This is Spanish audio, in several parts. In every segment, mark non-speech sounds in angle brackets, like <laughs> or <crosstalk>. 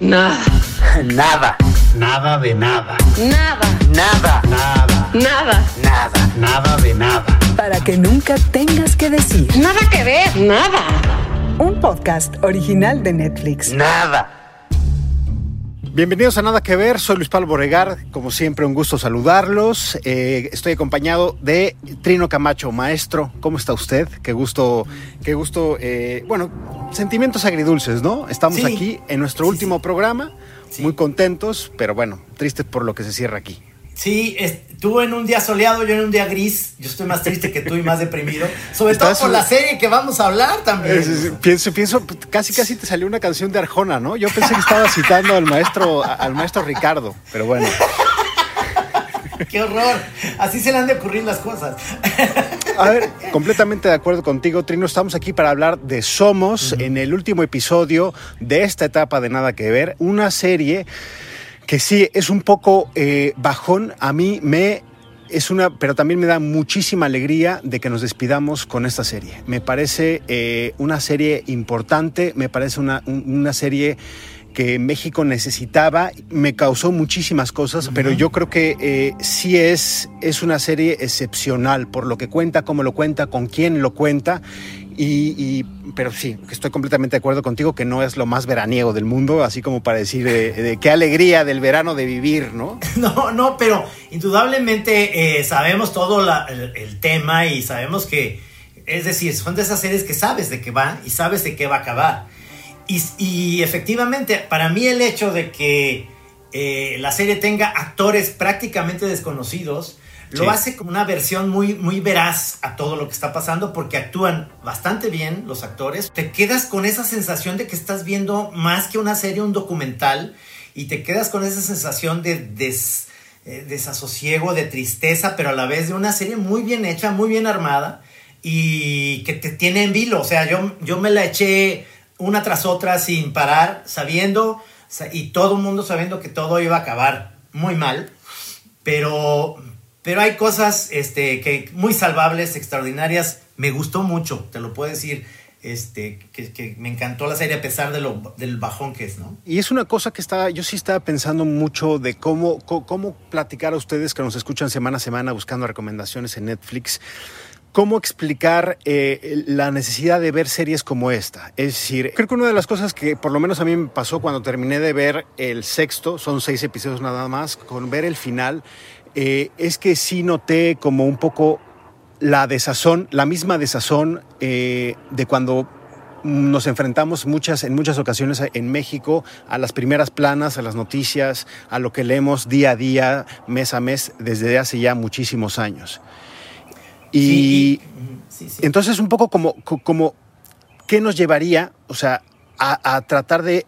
Nada. <laughs> Nada. Nada de nada. Nada. Nada. Nada. Nada. Nada. Nada de nada. Para que nunca tengas que decir. Nada que ver. Nada. Un podcast original de Netflix. Nada. Bienvenidos a Nada que Ver, soy Luis Pablo Borregar, como siempre un gusto saludarlos. Eh, estoy acompañado de Trino Camacho, maestro. ¿Cómo está usted? Qué gusto, qué gusto, eh, bueno, sentimientos agridulces, ¿no? Estamos Sí. aquí en nuestro Sí, último sí. programa, muy contentos, pero bueno, tristes por lo que se cierra aquí. Sí, es- tú en un día soleado, yo en un día gris. Yo estoy más triste que tú y más deprimido. Sobre todo por la serie que vamos a hablar también. Es- es- pienso, pienso, casi casi te salió una canción de Arjona, ¿no? Yo pensé que estaba citando al maestro, al maestro Ricardo, pero bueno. <laughs> ¡Qué horror! Así se le han de ocurrir las cosas. A ver, completamente de acuerdo contigo, Trino. Estamos aquí para hablar de Somos en el último episodio de esta etapa de Nada que Ver. Una serie que sí es un poco eh, bajón. A mí me es una, pero también me da muchísima alegría de que nos despidamos con esta serie. Me parece eh, una serie importante, me parece una, un- una serie que México necesitaba, me causó muchísimas cosas, pero yo creo que eh, sí es, es una serie excepcional por lo que cuenta, cómo lo cuenta, con quién lo cuenta. Y, y- pero sí, estoy completamente de acuerdo contigo que no es lo más veraniego del mundo, así como para decir de, qué alegría del verano de vivir, ¿no? <laughs> No, no, pero indudablemente eh, sabemos todo el, tema y sabemos que, es decir, son de esas series que sabes de qué va y sabes de qué va a acabar. Y, y efectivamente, para mí el hecho de que eh, la serie tenga actores prácticamente desconocidos, lo Sí. hace como una versión muy, muy veraz a todo lo que está pasando porque actúan bastante bien los actores. Te quedas con esa sensación de que estás viendo más que una serie, un documental, y te quedas con esa sensación de des- eh, desasosiego, de tristeza, pero a la vez de una serie muy bien hecha, muy bien armada y que te tiene en vilo. O sea, yo, yo me la eché una tras otra sin parar, sabiendo, sa- y todo el mundo sabiendo que todo iba a acabar muy mal, pero, pero hay cosas este, que muy salvables, extraordinarias. Me gustó mucho, te lo puedo decir, este, que, me encantó la serie a pesar de lo, del bajón que es, ¿no? Y es una cosa que está, yo sí estaba pensando mucho de cómo, cómo, platicar a ustedes que nos escuchan semana a semana buscando recomendaciones en Netflix, cómo explicar eh, la necesidad de ver series como esta. Es decir, creo que una de las cosas que por lo menos a mí me pasó cuando terminé de ver el sexto, son seis episodios nada más, con ver el final, eh, es que sí noté como un poco la desazón, la misma desazón eh, de cuando nos enfrentamos muchas, en muchas ocasiones en México a las primeras planas, a las noticias, a lo que leemos día a día, mes a mes, desde hace ya muchísimos años. Y, Sí, ujú, sí, sí. entonces un poco como, co- como ¿qué nos llevaría, o sea, a, a tratar de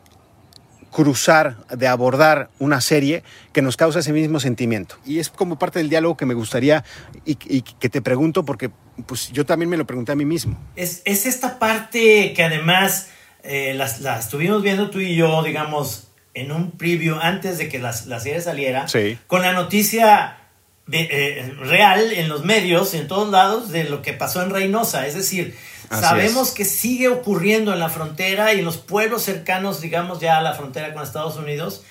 cruzar, de abordar una serie que nos causa ese mismo sentimiento? Y es como parte del diálogo que me gustaría y, y que te pregunto porque pues yo también me lo pregunté a mí mismo. Es, es esta parte que además eh, las, la estuvimos viendo tú y yo, digamos, en un preview antes de que las- la serie saliera, Sí. con la noticia de, eh, real en los medios, en todos lados, de lo que pasó en Reynosa. Es decir, Así sabemos es. que sigue ocurriendo en la frontera y en los pueblos cercanos, digamos, ya a la frontera con Estados Unidos.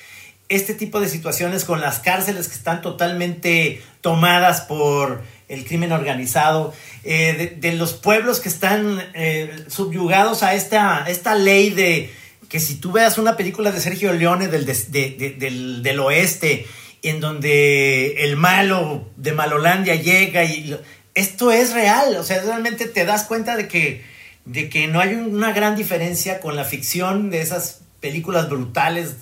Este tipo de situaciones con las cárceles que están totalmente tomadas por el crimen organizado, eh, de, de los pueblos que están eh, subyugados a esta, esta ley de que si tú veas una película de Sergio Leone del, de- del, del oeste, en donde el malo de Malolandia llega y esto es real, o sea, realmente te das cuenta de que, de que no hay una gran diferencia con la ficción de esas películas brutales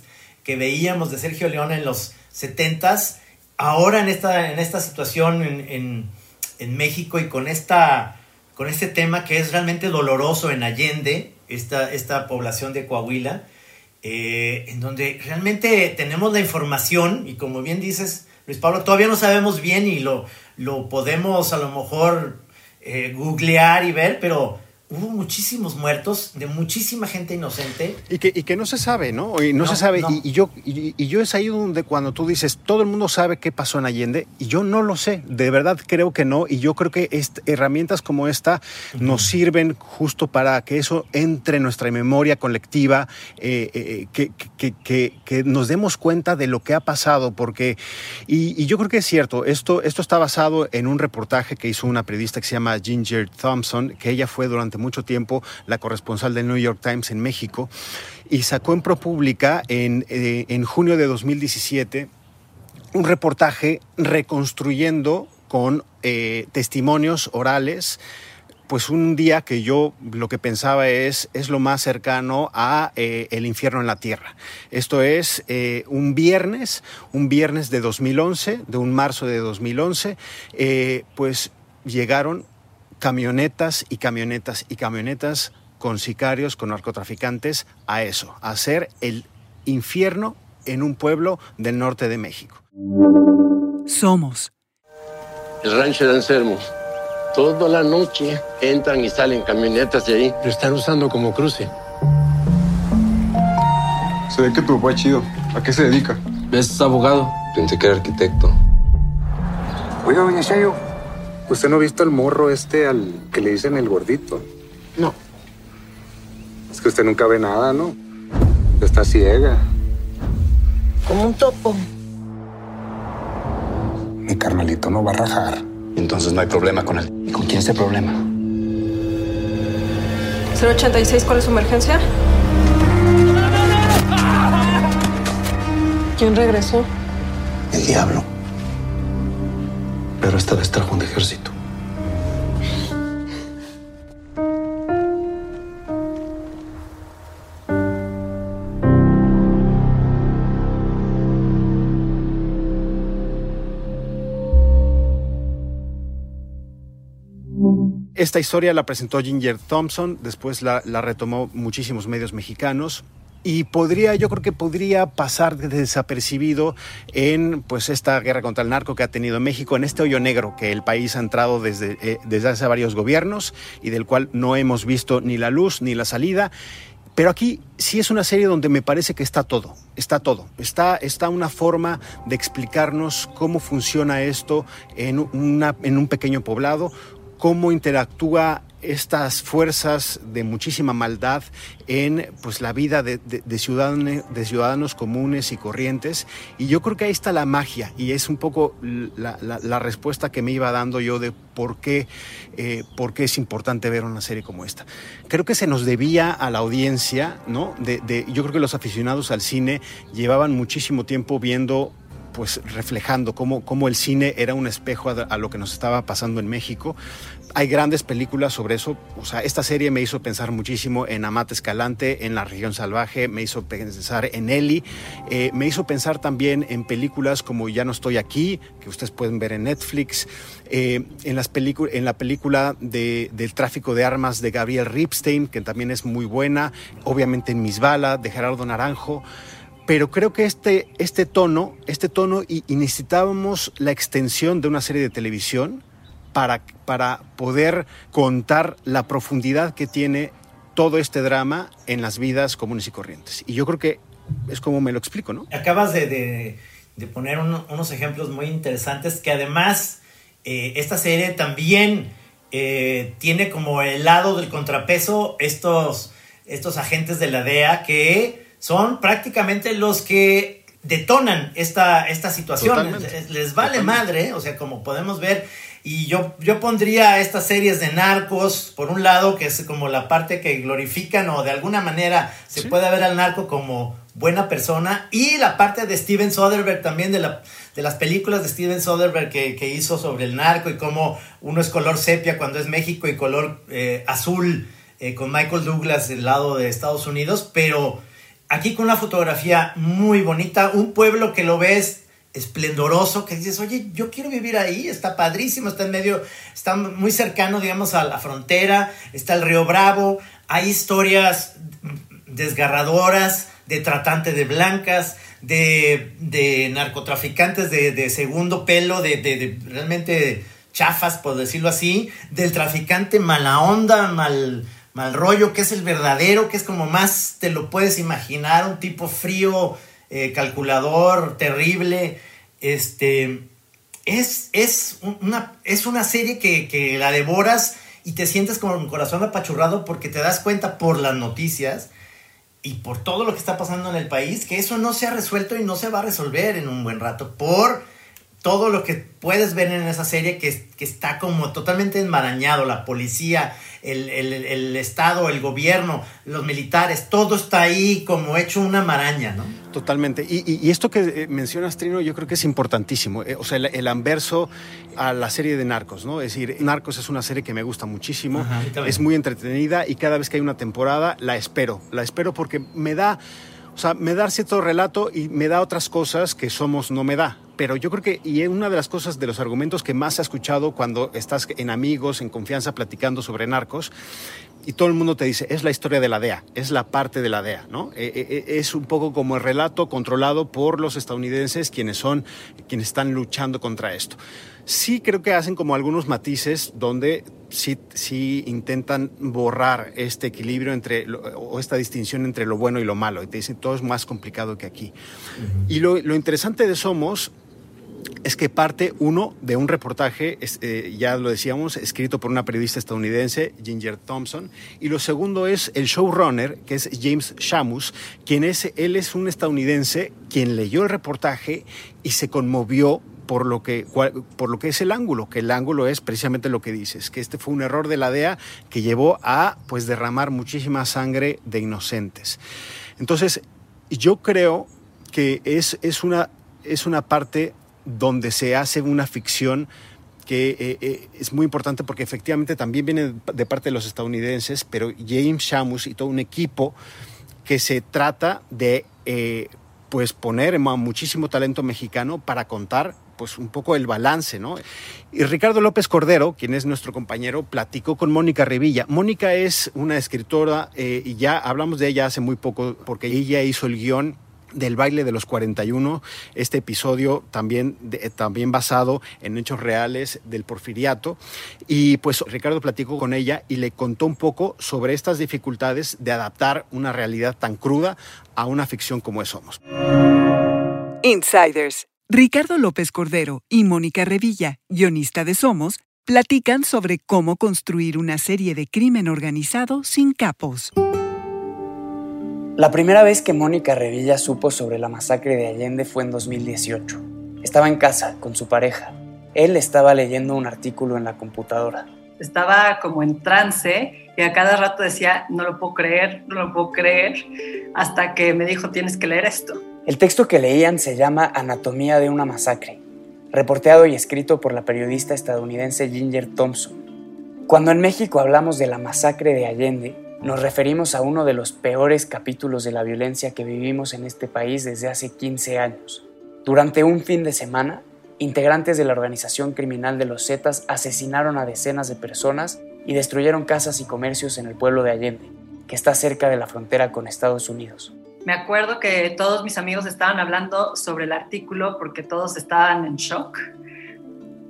que veíamos de Sergio Leone en los 70s, ahora en esta, en esta situación en, en- en México y con, esta, con este tema que es realmente doloroso en Allende, esta, esta población de Coahuila, eh, en donde realmente tenemos la información y como bien dices, Luis Pablo, todavía no sabemos bien y lo, lo podemos a lo mejor eh, googlear y ver, pero hubo muchísimos muertos de muchísima gente inocente. Y que, y que no se sabe, ¿no? Y no, No, se sabe. no. Y, y yo, y, y yo es ahí donde cuando tú dices, todo el mundo sabe qué pasó en Allende, y yo no lo sé, de verdad creo que no, y yo creo que herramientas como esta nos sirven justo para que eso entre en nuestra memoria colectiva, eh, eh, que, que- que- que nos demos cuenta de lo que ha pasado, porque, y, y yo creo que es cierto, esto, esto está basado en un reportaje que hizo una periodista que se llama Ginger Thompson, que ella fue durante mucho tiempo la corresponsal del New York Times en México, y sacó en ProPublica en, eh, en junio de 2017 un reportaje reconstruyendo con eh, testimonios orales pues un día que yo lo que pensaba es es lo más cercano a eh, el infierno en la tierra. Esto es un viernes, un viernes de 2011, de un marzo de 2011, eh, pues llegaron camionetas y camionetas y camionetas con sicarios, con narcotraficantes a eso, a hacer el infierno en un pueblo del norte de México. Somos. El rancho de Anselmo. Toda la noche entran y salen camionetas de ahí. Lo están usando como cruce. Se ve que tu papá es chido. ¿A qué se dedica? Es abogado. Pensé que era arquitecto. Oiga, doña Chayo. ¿Usted no ha visto al morro este al que le dicen el gordito? No. Es que usted nunca ve nada, ¿no? Está ciega. Como un topo. Mi carnalito no va a rajar. Entonces no hay problema con él. ¿Y con quién es el problema? 086, ¿cuál es su emergencia? ¿Quién regresó? El diablo. Pero esta vez trajo un ejército. Esta historia la presentó Ginger Thompson, después la retomó muchísimos medios mexicanos y podría, yo creo que podría pasar desapercibido en pues esta guerra contra el narco que ha tenido México, en este hoyo negro que el país ha entrado desde, eh, desde hace varios gobiernos y del cual no hemos visto ni la luz ni la salida. Pero aquí sí es una serie donde me parece que está todo, está todo. Está, está una forma de explicarnos cómo funciona esto en, en un pequeño poblado, cómo interactúa estas fuerzas de muchísima maldad en pues, la vida de, de, ciudadanos, de, ciudadanos, comunes y corrientes. Y yo creo que ahí está la magia y es un poco la, la, la respuesta que me iba dando yo de por qué, eh, por qué es importante ver una serie como esta. Creo que se nos debía a la audiencia, ¿no? De, de, yo creo que los aficionados al cine llevaban muchísimo tiempo viendo pues reflejando cómo, cómo, el cine era un espejo a, lo que nos estaba pasando en México. Hay grandes películas sobre eso. O sea, esta serie me hizo pensar muchísimo en Amate Escalante, en La Región Salvaje, me hizo pensar en Eli, eh, me hizo pensar también en películas como Ya no estoy aquí, que ustedes pueden ver en Netflix, eh, en, las en la película de, del tráfico de armas de Gabriel Ripstein, que también es muy buena, obviamente en Misbala, de Gerardo Naranjo pero creo que este, este tono, este tono y, necesitábamos la extensión de una serie de televisión para, para poder contar la profundidad que tiene todo este drama en las vidas comunes y corrientes. Y yo creo que es como me lo explico, ¿no? Acabas de, de, de poner un, unos ejemplos muy interesantes que además eh, esta serie también eh, tiene como el lado del contrapeso estos, estos agentes de la DEA que son prácticamente los que detonan esta, esta situación. Totalmente. Les vale Totalmente. madre, o sea, como podemos ver. Y yo, yo pondría estas series de narcos, por un lado, que es como la parte que glorifican o de alguna manera se Sí. puede ver al narco como buena persona. Y la parte de Steven Soderbergh también, de, la, de las películas de Steven Soderbergh que, que hizo sobre el narco y cómo uno es color sepia cuando es México y color eh, azul eh, con Michael Douglas del lado de Estados Unidos. Pero aquí con una fotografía muy bonita, un pueblo que lo ves esplendoroso, que dices, oye, yo quiero vivir ahí, está padrísimo, está en medio, está muy cercano, digamos, a la frontera, está el río Bravo, hay historias desgarradoras de tratante de blancas, de, narcotraficantes de, segundo pelo, de, de, de realmente chafas, por decirlo así, del traficante mala onda, mal, mal rollo, que es el verdadero, que es como más te lo puedes imaginar, un tipo frío, eh, calculador, terrible. Este, es, es, una, es una serie que, que la devoras y te sientes con el corazón apachurrado porque te das cuenta por las noticias y por todo lo que está pasando en el país que eso no se ha resuelto y no se va a resolver en un buen rato por todo lo que puedes ver en esa serie que, que está como totalmente enmarañado, la policía, el, el, el, Estado, el gobierno, los militares, todo está ahí como hecho una maraña, ¿no? Totalmente. Y, y, y esto que eh, mencionas, Trino, yo creo que es importantísimo. Eh, o sea, el, el, anverso a la serie de Narcos, ¿no? Es decir, Narcos es una serie que me gusta muchísimo, Ajá, es muy entretenida y cada vez que hay una temporada la espero. La espero porque me da... O sea, me da cierto relato y me da otras cosas que Somos no me da. Pero yo creo que, y es una de las cosas, de los argumentos que más he escuchado cuando estás en amigos, en confianza, platicando sobre narcos, y todo el mundo te dice, es la historia de la DEA, es la parte de la DEA, ¿no? Es un poco como el relato controlado por los estadounidenses, quienes son, quienes están luchando contra esto. Sí creo que hacen como algunos matices donde sí, sí intentan borrar este equilibrio entre, o esta distinción entre lo bueno y lo malo. Y te dicen, todo es más complicado que aquí. Uh -huh. Y lo, lo interesante de Somos es que parte uno de un reportaje, eh, ya lo decíamos, escrito por una periodista estadounidense, Ginger Thompson, y lo segundo es el showrunner, que es James Shamus, quien es, él es un estadounidense quien leyó el reportaje y se conmovió por lo, que, por lo que es el ángulo, que el ángulo es precisamente lo que dices, que este fue un error de la DEA que llevó a pues derramar muchísima sangre de inocentes. Entonces, yo creo que es, es, una, es una parte donde se hace una ficción que eh, eh, es muy importante porque efectivamente también viene de parte de los estadounidenses, pero James Shamus y todo un equipo que se trata de eh, pues poner muchísimo talento mexicano para contar pues un poco el balance, ¿no? Y Ricardo López Cordero, quien es nuestro compañero, platicó con Mónica Revilla. Mónica es una escritora y ya hablamos de ella hace muy poco porque ella hizo el guion del baile de los 41, este episodio también, de, también basado en hechos reales del porfiriato. Y pues Ricardo platicó con ella y le contó un poco sobre estas dificultades de adaptar una realidad tan cruda a una ficción como es Somos. Insiders. Ricardo López Cordero y Mónica Revilla, guionista de Somos, platican sobre cómo construir una serie de crimen organizado sin capos. La primera vez que Mónica Revilla supo sobre la masacre de Allende fue en 2018. Estaba en casa con su pareja. Él estaba leyendo un artículo en la computadora. Estaba como en trance y a cada rato decía, no lo puedo creer, no lo puedo creer, hasta que me dijo, tienes que leer esto. El texto que leían se llama Anatomía de una masacre, reporteado y escrito por la periodista estadounidense Ginger Thompson. Cuando en México hablamos de la masacre de Allende, nos referimos a uno de los peores capítulos de la violencia que vivimos en este país desde hace 15 años. Durante un fin de semana, integrantes de la organización criminal de los Zetas asesinaron a decenas de personas y destruyeron casas y comercios en el pueblo de Allende, que está cerca de la frontera con Estados Unidos. Me acuerdo que todos mis amigos estaban hablando sobre el artículo porque todos estaban en shock.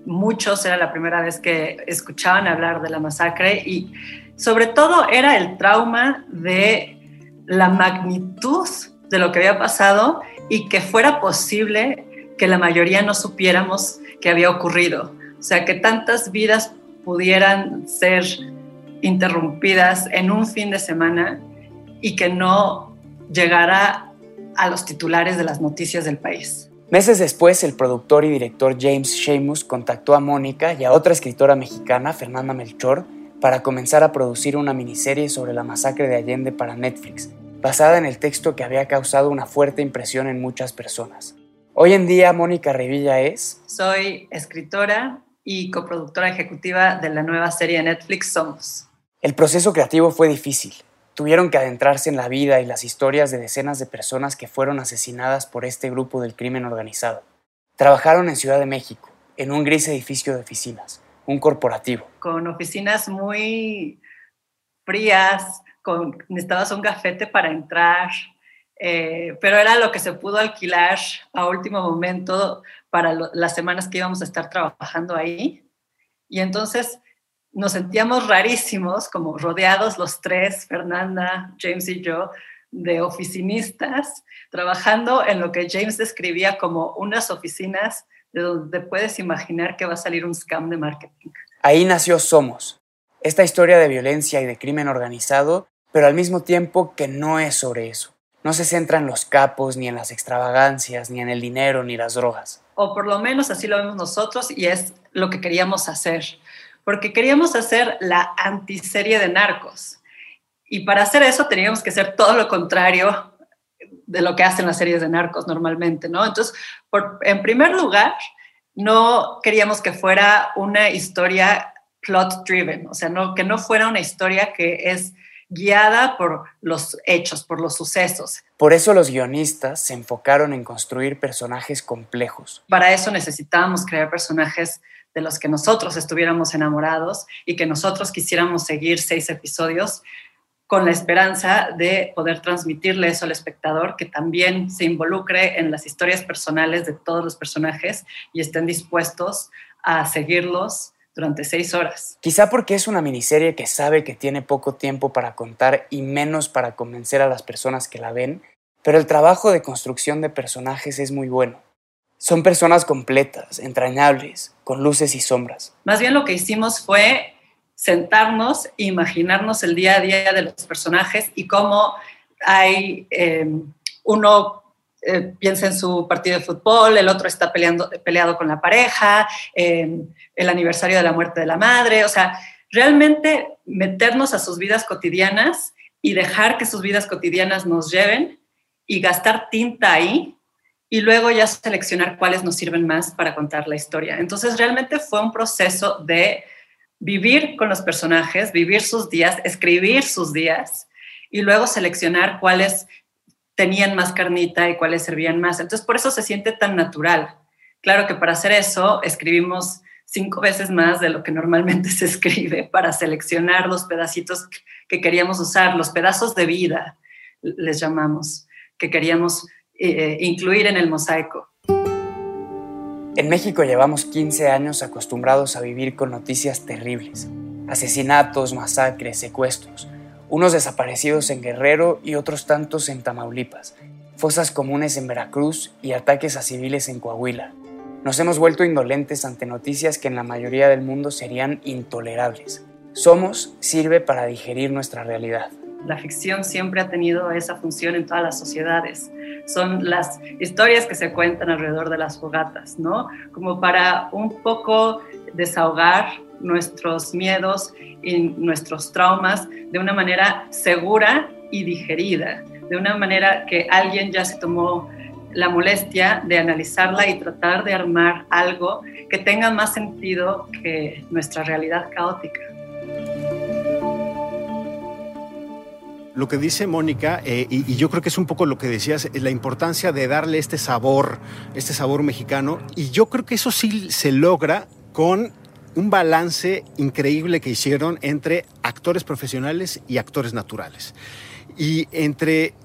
Muchos era la primera vez que escuchaban hablar de la masacre y sobre todo era el trauma de la magnitud de lo que había pasado y que fuera posible que la mayoría no supiéramos que había ocurrido. O sea, que tantas vidas pudieran ser interrumpidas en un fin de semana y que no llegara a los titulares de las noticias del país. Meses después, el productor y director James Sheamus contactó a Mónica y a otra escritora mexicana, Fernanda Melchor, para comenzar a producir una miniserie sobre la masacre de Allende para Netflix, basada en el texto que había causado una fuerte impresión en muchas personas. Hoy en día, Mónica Revilla es... Soy escritora y coproductora ejecutiva de la nueva serie de Netflix Somos. El proceso creativo fue difícil. Tuvieron que adentrarse en la vida y las historias de decenas de personas que fueron asesinadas por este grupo del crimen organizado. Trabajaron en Ciudad de México, en un gris edificio de oficinas, un corporativo. Con oficinas muy frías, con, necesitabas un gafete para entrar, eh, pero era lo que se pudo alquilar a último momento para las semanas que íbamos a estar trabajando ahí. Y entonces nos sentíamos rarísimos, como rodeados los tres, Fernanda, James y yo, de oficinistas, trabajando en lo que James describía como unas oficinas de donde puedes imaginar que va a salir un scam de marketing. Ahí nació Somos, esta historia de violencia y de crimen organizado, pero al mismo tiempo que no es sobre eso. No se centra en los capos, ni en las extravagancias, ni en el dinero, ni las drogas. O por lo menos así lo vemos nosotros y es lo que queríamos hacer. Porque queríamos hacer la antiserie de narcos. Y para hacer eso teníamos que hacer todo lo contrario de lo que hacen las series de narcos normalmente, ¿no? Entonces, por, en primer lugar, no queríamos que fuera una historia plot driven, o sea, no, que no fuera una historia que es guiada por los hechos, por los sucesos. Por eso los guionistas se enfocaron en construir personajes complejos. Para eso necesitábamos crear personajes de los que nosotros estuviéramos enamorados y que nosotros quisiéramos seguir seis episodios con la esperanza de poder transmitirle eso al espectador, que también se involucre en las historias personales de todos los personajes y estén dispuestos a seguirlos durante seis horas. Quizá porque es una miniserie que sabe que tiene poco tiempo para contar y menos para convencer a las personas que la ven, pero el trabajo de construcción de personajes es muy bueno. Son personas completas, entrañables, con luces y sombras. Más bien lo que hicimos fue sentarnos e imaginarnos el día a día de los personajes y cómo hay eh, uno eh, piensa en su partido de fútbol, el otro está peleando, peleado con la pareja, el aniversario de la muerte de la madre, o sea, realmente meternos a sus vidas cotidianas y dejar que sus vidas cotidianas nos lleven y gastar tinta ahí y luego ya seleccionar cuáles nos sirven más para contar la historia. Entonces realmente fue un proceso de vivir con los personajes, vivir sus días, escribir sus días y luego seleccionar cuáles tenían más carnita y cuáles servían más. Entonces, por eso se siente tan natural. Claro que para hacer eso escribimos cinco veces más de lo que normalmente <laughs> se escribe para seleccionar los pedacitos que queríamos usar, los pedazos de vida, les llamamos, que queríamos eh, incluir en el mosaico. En México llevamos 15 años acostumbrados a vivir con noticias terribles. Asesinatos, masacres, secuestros. Unos desaparecidos en Guerrero y otros tantos en Tamaulipas. Fosas comunes en Veracruz y ataques a civiles en Coahuila. Nos hemos vuelto indolentes ante noticias que en la mayoría del mundo serían intolerables. Somos sirve para digerir nuestra realidad. La ficción siempre ha tenido esa función en todas las sociedades son las historias que se cuentan alrededor de las fogatas, ¿no? Como para un poco desahogar nuestros miedos y nuestros traumas de una manera segura y digerida, de una manera que alguien ya se tomó la molestia de analizarla y tratar de armar algo que tenga más sentido que nuestra realidad caótica. Lo que dice Mónica, eh, y, yo creo que es un poco lo que decías, la importancia de darle este sabor, este sabor mexicano, y yo creo que eso sí se logra con un balance increíble que hicieron entre actores profesionales y actores naturales. Y entre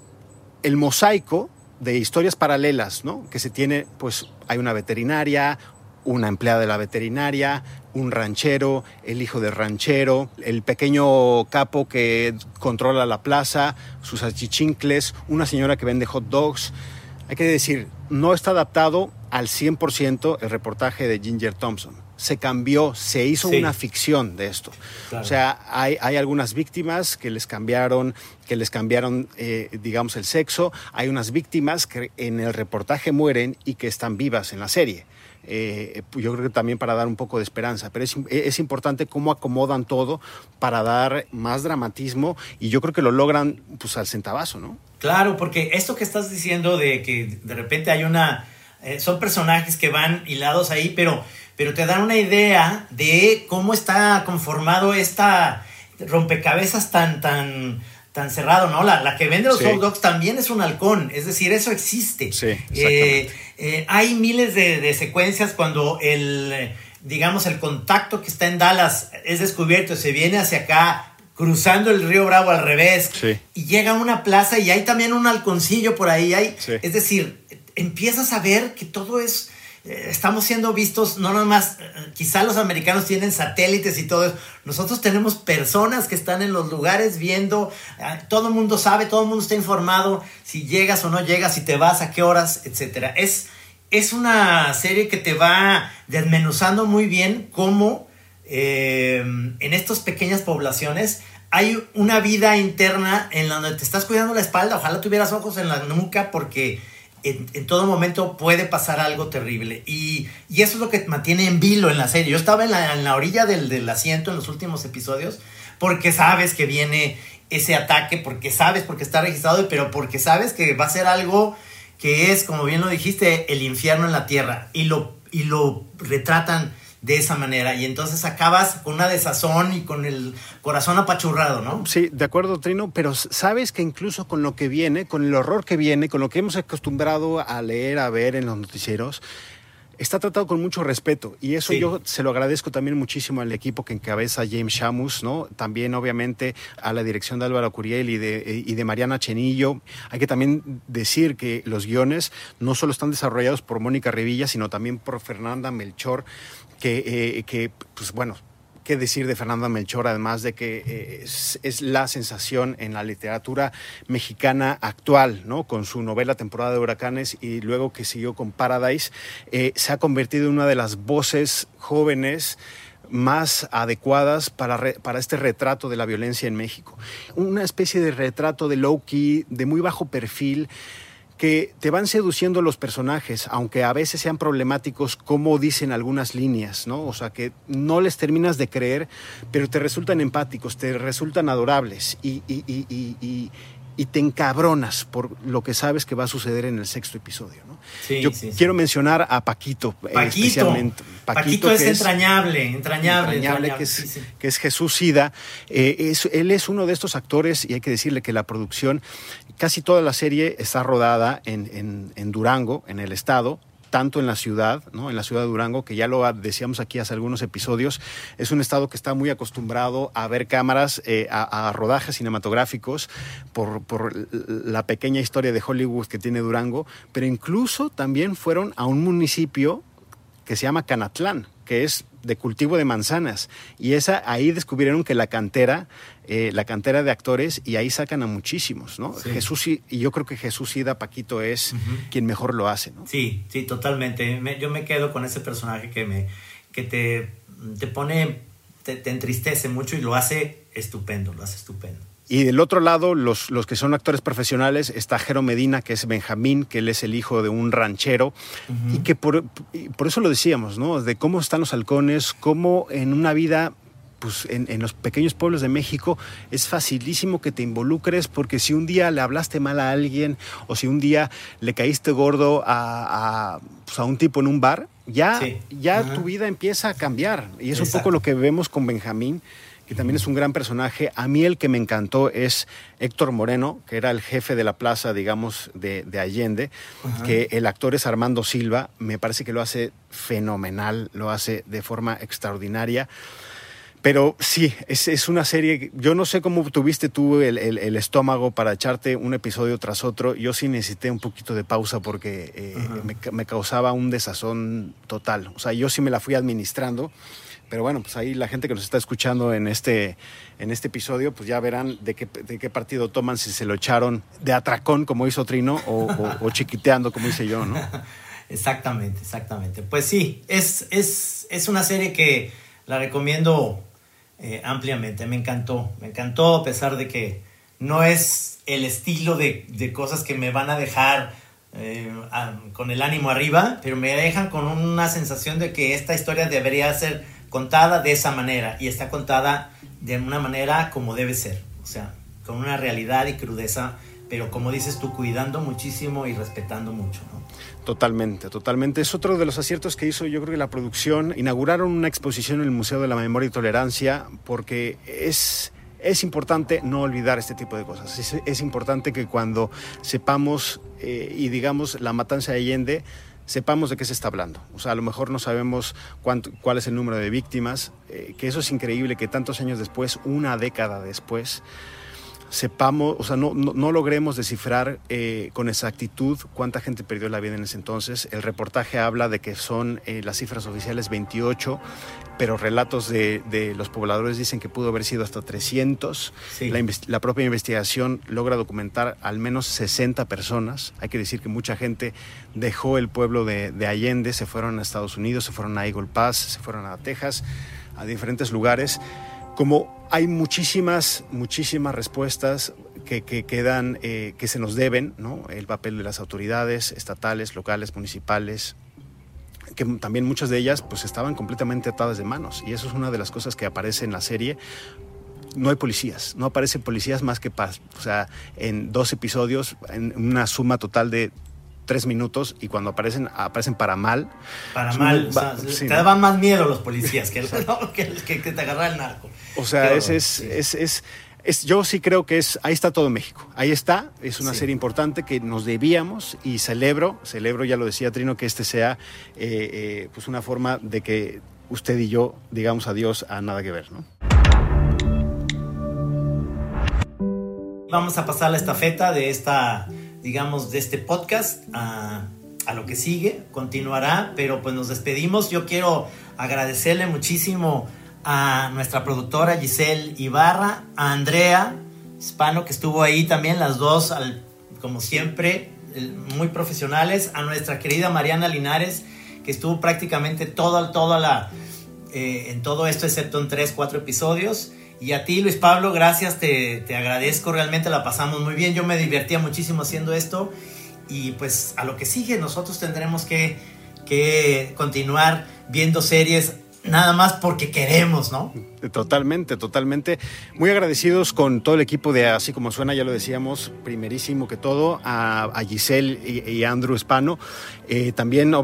el mosaico de historias paralelas, ¿no? Que se tiene, pues hay una veterinaria, una empleada de la veterinaria, un ranchero, el hijo del ranchero, el pequeño capo que controla la plaza, sus achichincles, una señora que vende hot dogs. Hay que decir, no está adaptado al 100% el reportaje de Ginger Thompson. Se cambió, se hizo una ficción de esto. O sea, hay, algunas víctimas que les cambiaron, que les cambiaron, eh, digamos, el sexo. Hay unas víctimas que en el reportaje mueren y que están vivas en la serie. Eh, yo creo que también para dar un poco de esperanza, pero es, importante cómo acomodan todo para dar más dramatismo y yo creo que lo logran pues al centavazo, ¿no? Claro, porque esto que estás diciendo de que de repente hay una... Eh, son personajes que van hilados ahí, pero, pero te dan una idea de cómo está conformado esta rompecabezas tan, tan, tan cerrado, ¿no? La, la que vende los hot dogs también es un halcón, es decir, eso existe. Sí, eh, eh, hay miles de, secuencias cuando el, digamos, el contacto que está en Dallas es descubierto, se viene hacia acá, cruzando el río Bravo al revés, y llega a una plaza y hay también un halconcillo por ahí, hay, es decir, empiezas a ver que todo es estamos siendo vistos, no nomás, eh, quizá los americanos tienen satélites y todo eso, nosotros tenemos personas que están en los lugares viendo, ah, todo el mundo sabe, todo el mundo está informado, si llegas o no llegas, si te vas, a qué horas, etc. Es, es una serie que te va desmenuzando muy bien cómo eh, en estas pequeñas poblaciones hay una vida interna en donde te estás cuidando la espalda, ojalá tuvieras ojos en la nuca porque en, todo momento puede pasar algo terrible. Y, eso es lo que mantiene en vilo en la serie. Yo estaba en la, orilla del, asiento en los últimos episodios porque sabes que viene ese ataque, porque sabes, porque está registrado, pero porque sabes que va a ser algo que es, como bien lo dijiste, el infierno en la tierra. Y lo, y lo retratan de esa manera y entonces acabas con una desazón y con el corazón apachurrado, ¿no? Sí, de acuerdo, Trino, pero sabes que incluso con lo que viene, con el horror que viene, con lo que hemos acostumbrado a leer, a ver en los noticieros, está tratado con mucho respeto y eso yo se lo agradezco también muchísimo al equipo que encabeza James Shamus, ¿no? También obviamente a la dirección de Álvaro Curiel y de, y de Mariana Chenillo. Hay que también decir que los guiones no solo están desarrollados por Mónica Revilla, sino también por Fernanda Melchor que, eh, pues bueno, qué decir de Fernanda Melchor, además de que eh, es, la sensación en la literatura mexicana actual, ¿no? Con su novela Temporada de Huracanes y luego que siguió con Paradise, eh, se ha convertido en una de las voces jóvenes más adecuadas para, para este retrato de la violencia en México. Una especie de retrato de low-key, de muy bajo perfil, que te van seduciendo los personajes, aunque a veces sean problemáticos, como dicen algunas líneas, ¿no? O sea, que no les terminas de creer, pero te resultan empáticos, te resultan adorables y, y, y, y te encabronas por lo que sabes que va a suceder en el sexto episodio. ¿no? Yo quiero mencionar a Paquito, eh, Paquito. especialmente. Paquito, es, entrañable, entrañable, entrañable, que, es, que, es, Jesús Sida. Eh, es, él es uno de estos actores y hay que decirle que la producción, casi toda la serie está rodada en, en, en Durango, en el estado, tanto en la ciudad, ¿no? en la ciudad de Durango, que ya lo decíamos aquí hace algunos episodios, es un estado que está muy acostumbrado a ver cámaras, eh, a, rodajes cinematográficos por, por, la pequeña historia de Hollywood que tiene Durango, pero incluso también fueron a un municipio que se llama Canatlán, que es de cultivo de manzanas. Y esa, ahí descubrieron que la cantera, eh, la cantera de actores, y ahí sacan a muchísimos, ¿no? Jesús y yo creo que Jesús Ida Paquito es quien mejor lo hace, ¿no? Sí, sí, totalmente. yo me quedo con ese personaje que me, que te, te pone, te entristece mucho y lo hace estupendo, lo hace estupendo. Y del otro lado, los, los que son actores profesionales, está Jero Medina, que es Benjamín, que él es el hijo de un ranchero, y que por, por, eso lo decíamos, ¿no? De cómo están los halcones, cómo en una vida pues en, en, los pequeños pueblos de México es facilísimo que te involucres porque si un día le hablaste mal a alguien o si un día le caíste gordo a, a, pues a un tipo en un bar, ya, ya tu vida empieza a cambiar. Y es un poco lo que vemos con Benjamín que también es un gran personaje. A mí el que me encantó es Héctor Moreno, que era el jefe de la plaza, digamos, de, Allende, que el actor es Armando Silva, me parece que lo hace fenomenal, lo hace de forma extraordinaria. Pero sí, es, una serie, yo no sé cómo tuviste tú el, estómago para echarte un episodio tras otro, yo sí necesité un poquito de pausa porque eh, me, me, causaba un desazón total, o sea, yo sí me la fui administrando pero bueno, pues ahí la gente que nos está escuchando en este, en este episodio, pues ya verán de qué, de qué partido toman, si se lo echaron de atracón, como hizo Trino, o, chiquiteando, como hice yo, ¿no? <laughs> Exactamente, exactamente. Pues sí, es, es, es una serie que la recomiendo eh, ampliamente. Me encantó, me encantó, a pesar de que no es el estilo de, de cosas que me van a dejar eh, con el ánimo arriba, pero me dejan con una sensación de que esta historia debería ser contada de esa manera y está contada de una manera como debe ser, o sea, con una realidad y crudeza, pero como dices tú, cuidando muchísimo y respetando mucho, ¿no? Totalmente, totalmente. Es otro de los aciertos que hizo yo creo que la producción. Inauguraron una exposición en el Museo de la Memoria y Tolerancia porque es, es importante no olvidar este tipo de cosas. Es, es importante que cuando sepamos eh, y digamos la matanza de Allende, sepamos de qué se está hablando. O sea, a lo mejor no sabemos cuánto, cuál es el número de víctimas, eh, que eso es increíble que tantos años después, una década después, sepamos, o sea, no, no, logremos descifrar eh, con exactitud cuánta gente perdió la vida en ese entonces. El reportaje habla de que son eh, las cifras oficiales 28, pero relatos de, de, los pobladores dicen que pudo haber sido hasta 300. La, la, propia investigación logra documentar al menos 60 personas. Hay que decir que mucha gente dejó el pueblo de, de Allende, se fueron a Estados Unidos, se fueron a Eagle Pass, se fueron a Texas, a diferentes lugares. Como hay muchísimas, muchísimas respuestas que, quedan, eh, que se nos deben, ¿no? El papel de las autoridades estatales, locales, municipales, que también muchas de ellas pues estaban completamente atadas de manos y eso es una de las cosas que aparece en la serie no hay policías, no aparecen policías más que o sea, en dos episodios, en una suma total de tres minutos y cuando aparecen, aparecen para mal. Para mal, te daban más miedo los policías que, <laughs> que, te agarra el narco. O sea, es, es, es, yo sí creo que es, ahí está todo México, ahí está, es una serie importante que nos debíamos y celebro, celebro, ya lo decía Trino, que este sea eh, eh, pues una forma de que usted y yo digamos adiós a nada que ver, ¿no? Vamos a pasar la estafeta de esta digamos, de este podcast a, a, lo que sigue. Continuará, pero pues nos despedimos. Yo quiero agradecerle muchísimo a nuestra productora Giselle Ibarra, a Andrea Hispano, que estuvo ahí también, las dos, al, como siempre, muy profesionales, a nuestra querida Mariana Linares, que estuvo prácticamente todo, todo la, eh, en todo esto, excepto en tres, cuatro episodios. Y a ti, Luis Pablo, gracias, te, agradezco, realmente la pasamos muy bien, yo me divertía muchísimo haciendo esto y pues a lo que sigue nosotros tendremos que, que continuar viendo series nada más porque queremos, ¿no? Totalmente, totalmente. Muy agradecidos con todo el equipo de Así como suena, ya lo decíamos, primerísimo que todo, a, Giselle y, a Andrew Espano. Eh, también,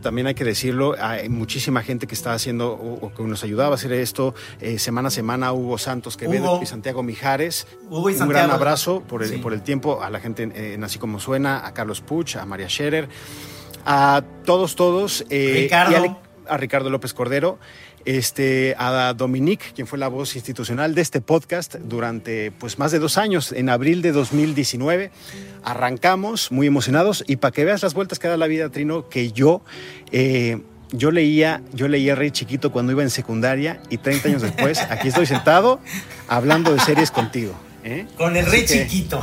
también hay que decirlo, hay muchísima gente que está haciendo o, que nos ayudaba a hacer esto eh, semana a semana. Hugo Santos Quevedo y Santiago Mijares. Hugo y Un gran abrazo por el, por el tiempo a la gente en Así como suena, a Carlos Puch, a María Scherer, a todos, todos. Eh, Ricardo a Ricardo López Cordero, este, a Dominique, quien fue la voz institucional de este podcast durante pues, más de dos años, en abril de 2019. Arrancamos muy emocionados y para que veas las vueltas que da la vida, Trino, que yo... Eh, yo leía, yo leía Rey Chiquito cuando iba en secundaria y 30 años después aquí estoy sentado hablando de series contigo. ¿eh? Con el Rey Chiquito.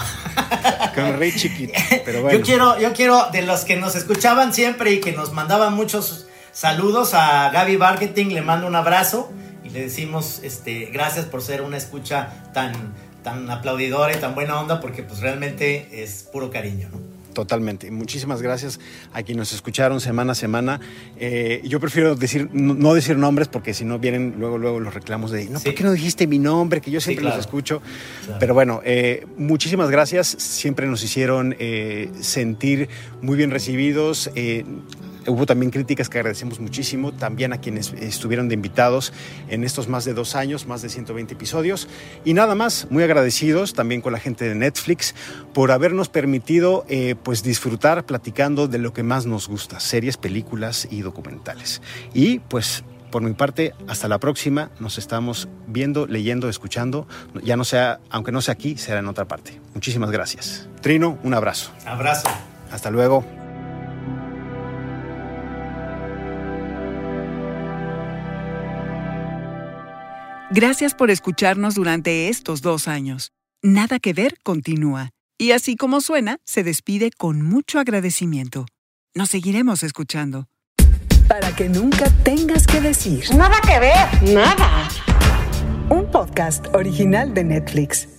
Con el Rey Chiquito. Pero bueno. Yo quiero, yo quiero de los que nos escuchaban siempre y que nos mandaban muchos Saludos a Gaby Marketing, le mando un abrazo y le decimos este, gracias por ser una escucha tan, tan aplaudidora y tan buena onda, porque pues realmente es puro cariño, ¿no? Totalmente. Muchísimas gracias a quienes nos escucharon semana a semana. Eh, yo prefiero decir, no, decir nombres porque si no vienen luego, luego los reclamos de, no, ¿por qué no dijiste mi nombre? Que yo siempre los escucho. Pero bueno, eh, muchísimas gracias. Siempre nos hicieron eh, sentir muy bien recibidos. Hubo también críticas que agradecemos muchísimo, también a quienes estuvieron de invitados en estos más de dos años, más de 120 episodios. Y nada más, muy agradecidos también con la gente de Netflix por habernos permitido eh, pues disfrutar platicando de lo que más nos gusta, series, películas y documentales. Y pues por mi parte, hasta la próxima. Nos estamos viendo, leyendo, escuchando. Ya no sea, aunque no sea aquí, será en otra parte. Muchísimas gracias. Trino, un abrazo. Abrazo. Hasta luego. Gracias por escucharnos durante estos dos años. Nada que ver continúa. Y así como suena, se despide con mucho agradecimiento. Nos seguiremos escuchando. Para que nunca tengas que decir. Nada que ver. Nada. Un podcast original de Netflix.